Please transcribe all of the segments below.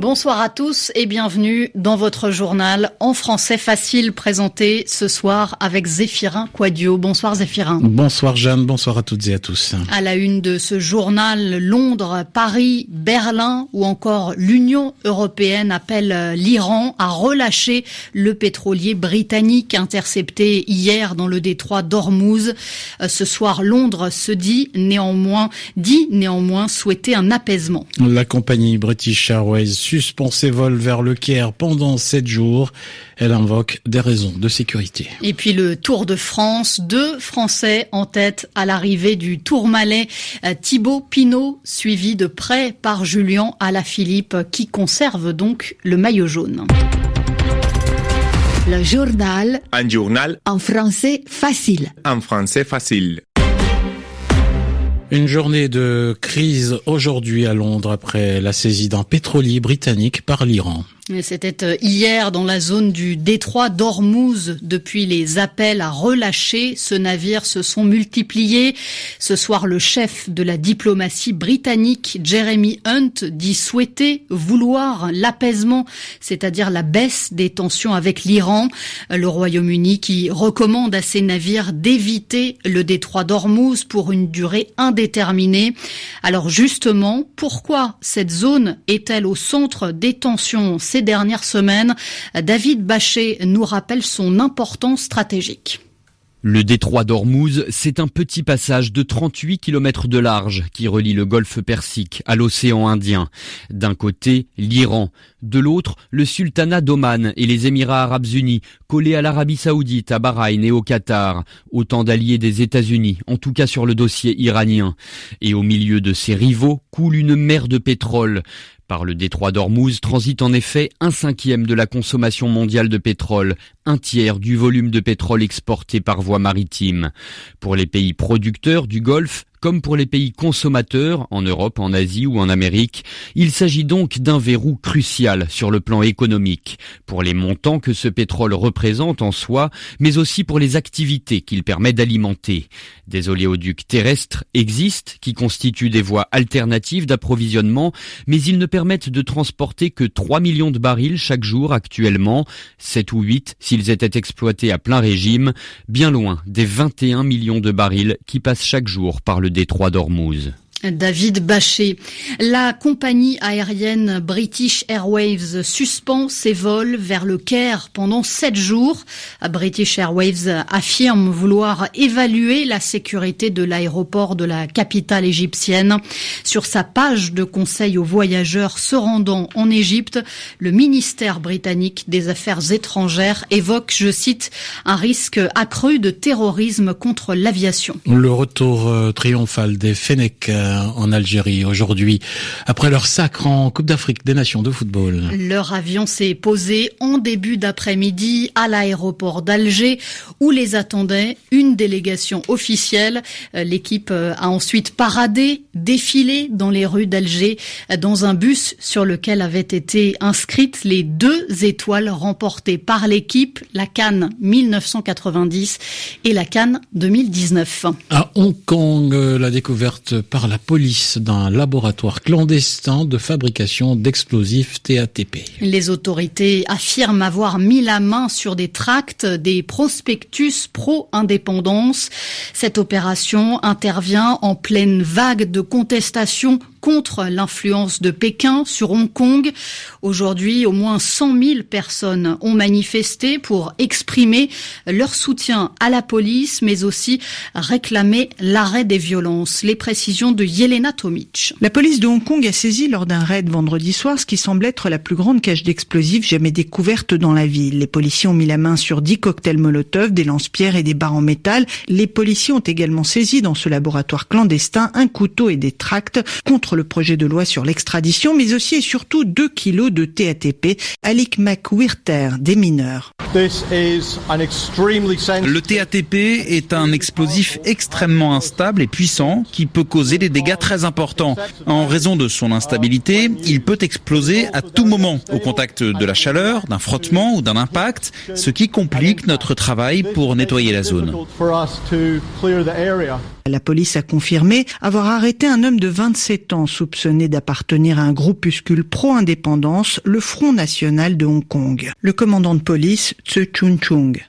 Bonsoir à tous et bienvenue dans votre journal en français facile présenté ce soir avec Zéphirin Quadio. Bonsoir Zéphirin. Bonsoir Jeanne, bonsoir à toutes et à tous. À la une de ce journal, Londres, Paris, Berlin ou encore l'Union européenne appellent l'Iran à relâcher le pétrolier britannique intercepté hier dans le détroit d'Ormuz. Ce soir, Londres se dit néanmoins, dit néanmoins souhaiter un apaisement. La compagnie British Airways suspend ses vols vers le Caire pendant sept jours. Elle invoque des raisons de sécurité. Et puis le Tour de France, deux Français en tête à l'arrivée du Tourmalet. Thibaut Pinot, suivi de près par Julien Alaphilippe, qui conserve donc le maillot jaune. Le journal. Un journal. En français facile. En français facile. Une journée de crise aujourd'hui à Londres après la saisie d'un pétrolier britannique par l'Iran. C'était euh, hier dans la zone du détroit d'Ormuz. Depuis les appels à relâcher ce navire se sont multipliés. Ce soir, le chef de la diplomatie britannique, Jeremy Hunt, dit souhaiter, vouloir l'apaisement, c'est-à-dire la baisse des tensions avec l'Iran. Le Royaume-Uni qui recommande à ses navires d'éviter le détroit d'Ormuz pour une durée indéterminée. Alors justement, pourquoi cette zone est-elle au centre des tensions? Dernières semaines. David Bachet nous rappelle son importance stratégique. Le détroit d'Ormuz, c'est un petit passage de 38 km de large qui relie le golfe Persique à l'océan Indien. D'un côté, l'Iran, de l'autre, le sultanat d'Oman et les Émirats arabes unis, collés à l'Arabie saoudite, à Bahreïn et au Qatar, autant d'alliés des États-Unis, en tout cas sur le dossier iranien. Et au milieu de ces rivaux coule une mer de pétrole. Par le détroit d'Ormuz transite en effet un cinquième de la consommation mondiale de pétrole, un tiers du volume de pétrole exporté par voie maritime. Pour les pays producteurs du Golfe, comme pour les pays consommateurs, en Europe, en Asie ou en Amérique, il s'agit donc d'un verrou crucial sur le plan économique, pour les montants que ce pétrole représente en soi, mais aussi pour les activités qu'il permet d'alimenter. Des oléoducs terrestres existent qui constituent des voies alternatives d'approvisionnement, mais ils ne permettent de transporter que 3 millions de barils chaque jour actuellement, 7 ou 8 s'ils étaient exploités à plein régime, bien loin des 21 millions de barils qui passent chaque jour par le détroit d'Ormuz. David Bachet. La compagnie aérienne British Airways suspend ses vols vers le Caire pendant sept jours. British Airways affirme vouloir évaluer la sécurité de l'aéroport de la capitale égyptienne. Sur sa page de conseil aux voyageurs se rendant en Égypte, le ministère britannique des Affaires étrangères évoque, je cite, un risque accru de terrorisme contre l'aviation. Le retour euh, triomphal des Fennecs en Algérie aujourd'hui, après leur sacre en Coupe d'Afrique des Nations de football. Leur avion s'est posé en début d'après-midi à l'aéroport d'Alger où les attendait une délégation officielle. L'équipe a ensuite paradé, défilé dans les rues d'Alger dans un bus sur lequel avaient été inscrites les deux étoiles remportées par l'équipe, la Cannes 1990 et la Cannes 2019. À Hong Kong, la découverte par la police d'un laboratoire clandestin de fabrication d'explosifs TATP. Les autorités affirment avoir mis la main sur des tracts, des prospectus pro-indépendance. Cette opération intervient en pleine vague de contestation contre l'influence de Pékin sur Hong Kong. Aujourd'hui, au moins 100 000 personnes ont manifesté pour exprimer leur soutien à la police, mais aussi réclamer l'arrêt des violences. Les précisions de Yelena Tomic. La police de Hong Kong a saisi lors d'un raid vendredi soir ce qui semble être la plus grande cache d'explosifs jamais découverte dans la ville. Les policiers ont mis la main sur 10 cocktails Molotov, des lance-pierres et des barres en métal. Les policiers ont également saisi dans ce laboratoire clandestin un couteau et des tracts contre contre le projet de loi sur l'extradition, mais aussi et surtout 2 kilos de TATP. Alik McWhirter, des mineurs. Le TATP est un explosif extrêmement instable et puissant qui peut causer des dégâts très importants. En raison de son instabilité, il peut exploser à tout moment au contact de la chaleur, d'un frottement ou d'un impact, ce qui complique notre travail pour nettoyer la zone. La police a confirmé avoir arrêté un homme de 27 ans soupçonné d'appartenir à un groupuscule pro-indépendance, le Front National de Hong Kong. Le commandant de police, Tse Chun Chung.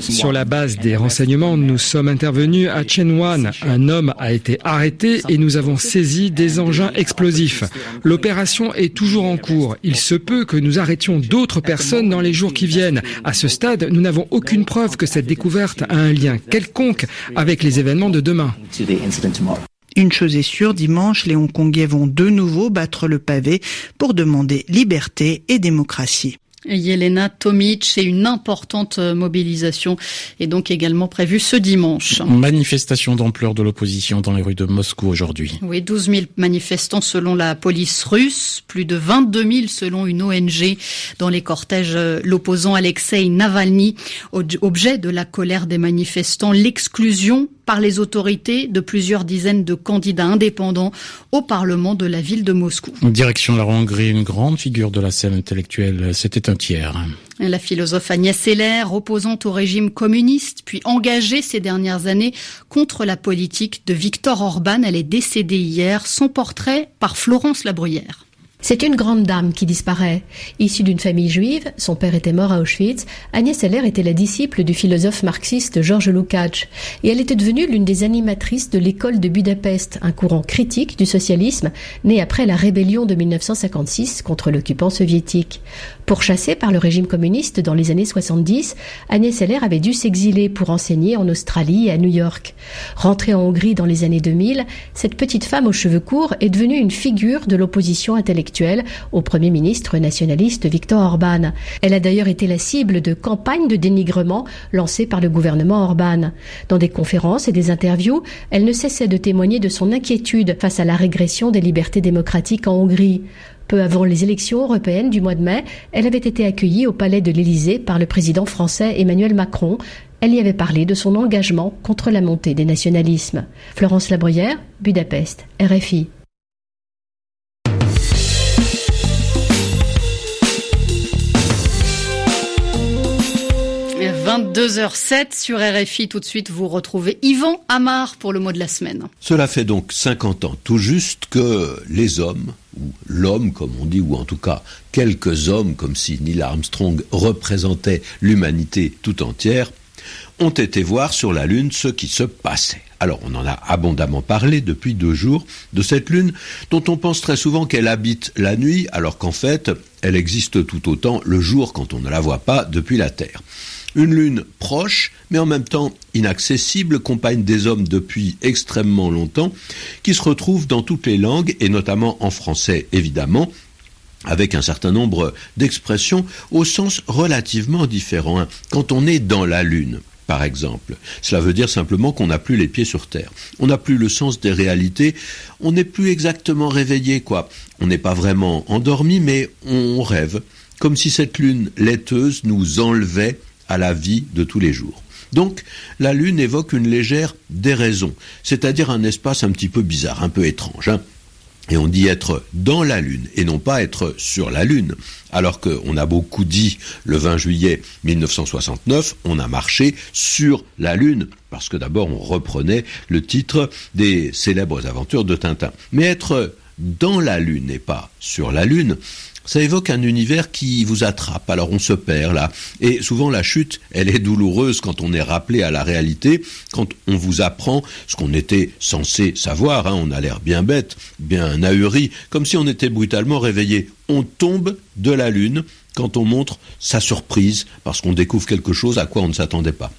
Sur la base des renseignements, nous sommes intervenus à Wan. Un homme a été arrêté et nous avons saisi des engins explosifs. L'opération est toujours en cours. Il se peut que nous arrêtions d'autres personnes dans les jours qui viennent. À ce stade, nous n'avons aucune preuve que cette découverte a un lien quelconque avec les événements de demain. Une chose est sûre, dimanche, les Hongkongais vont de nouveau battre le pavé pour demander liberté et démocratie. Yelena Tomic et une importante mobilisation est donc également prévue ce dimanche. Manifestation d'ampleur de l'opposition dans les rues de Moscou aujourd'hui. Oui, 12 000 manifestants selon la police russe, plus de 22 000 selon une ONG dans les cortèges l'opposant Alexei Navalny. Objet de la colère des manifestants, l'exclusion par les autorités de plusieurs dizaines de candidats indépendants au Parlement de la ville de Moscou. Direction la Hongrie, une grande figure de la scène intellectuelle, c'était un tiers. La philosophe Agnès Seller, opposante au régime communiste, puis engagée ces dernières années contre la politique de Viktor Orban, elle est décédée hier. Son portrait par Florence Labruyère. C'est une grande dame qui disparaît. Issue d'une famille juive, son père était mort à Auschwitz, Agnès Heller était la disciple du philosophe marxiste Georges Lukács et elle était devenue l'une des animatrices de l'école de Budapest, un courant critique du socialisme né après la rébellion de 1956 contre l'occupant soviétique. Pourchassée par le régime communiste dans les années 70, Agnès Heller avait dû s'exiler pour enseigner en Australie et à New York. Rentrée en Hongrie dans les années 2000, cette petite femme aux cheveux courts est devenue une figure de l'opposition intellectuelle au Premier ministre nationaliste Viktor Orban. Elle a d'ailleurs été la cible de campagnes de dénigrement lancées par le gouvernement Orban. Dans des conférences et des interviews, elle ne cessait de témoigner de son inquiétude face à la régression des libertés démocratiques en Hongrie. Peu avant les élections européennes du mois de mai, elle avait été accueillie au palais de l'Élysée par le président français Emmanuel Macron. Elle y avait parlé de son engagement contre la montée des nationalismes. Florence Labruyère, Budapest, RFI. 22h07 sur RFI. Tout de suite, vous retrouvez Yvan Amar pour le mot de la semaine. Cela fait donc 50 ans tout juste que les hommes, ou l'homme comme on dit, ou en tout cas quelques hommes, comme si Neil Armstrong représentait l'humanité tout entière, ont été voir sur la Lune ce qui se passait. Alors on en a abondamment parlé depuis deux jours de cette Lune dont on pense très souvent qu'elle habite la nuit alors qu'en fait elle existe tout autant le jour quand on ne la voit pas depuis la Terre. Une lune proche, mais en même temps inaccessible, compagne des hommes depuis extrêmement longtemps, qui se retrouve dans toutes les langues, et notamment en français évidemment, avec un certain nombre d'expressions au sens relativement différent. Quand on est dans la lune, par exemple. Cela veut dire simplement qu'on n'a plus les pieds sur terre. On n'a plus le sens des réalités. On n'est plus exactement réveillé, quoi. On n'est pas vraiment endormi, mais on rêve. Comme si cette lune laiteuse nous enlevait à la vie de tous les jours. Donc, la Lune évoque une légère déraison, c'est-à-dire un espace un petit peu bizarre, un peu étrange. Hein. et on dit être dans la Lune et non pas être sur la Lune. Alors qu'on a beaucoup dit le 20 juillet 1969, on a marché sur la Lune. Parce que d'abord on reprenait le titre des célèbres aventures de Tintin. Mais être dans la Lune et pas sur la Lune, ça évoque un univers qui vous attrape. Alors on se perd là. Et souvent la chute, elle est douloureuse quand on est rappelé à la réalité, quand on vous apprend ce qu'on était censé savoir. Hein. On a l'air bien bête, bien ahuri, comme si on était brutalement réveillé. On tombe de la lune quand on montre sa surprise, parce qu'on découvre quelque chose à quoi on ne s'attendait pas.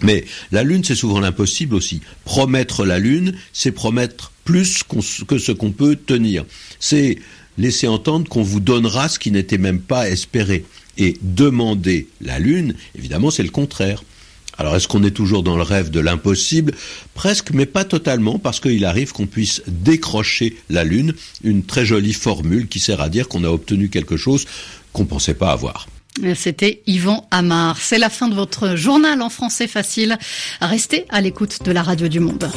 Mais la Lune, c'est souvent l'impossible aussi. Promettre la Lune, c'est promettre plus que ce qu'on peut tenir. C'est laisser entendre qu'on vous donnera ce qui n'était même pas espéré. Et demander la Lune, évidemment, c'est le contraire. Alors est-ce qu'on est toujours dans le rêve de l'impossible? Presque, mais pas totalement, parce qu'il arrive qu'on puisse décrocher la Lune, une très jolie formule qui sert à dire qu'on a obtenu quelque chose qu'on ne pensait pas avoir. C'était Yvan Amar. C'est la fin de votre journal en français facile. Restez à l'écoute de la radio du monde.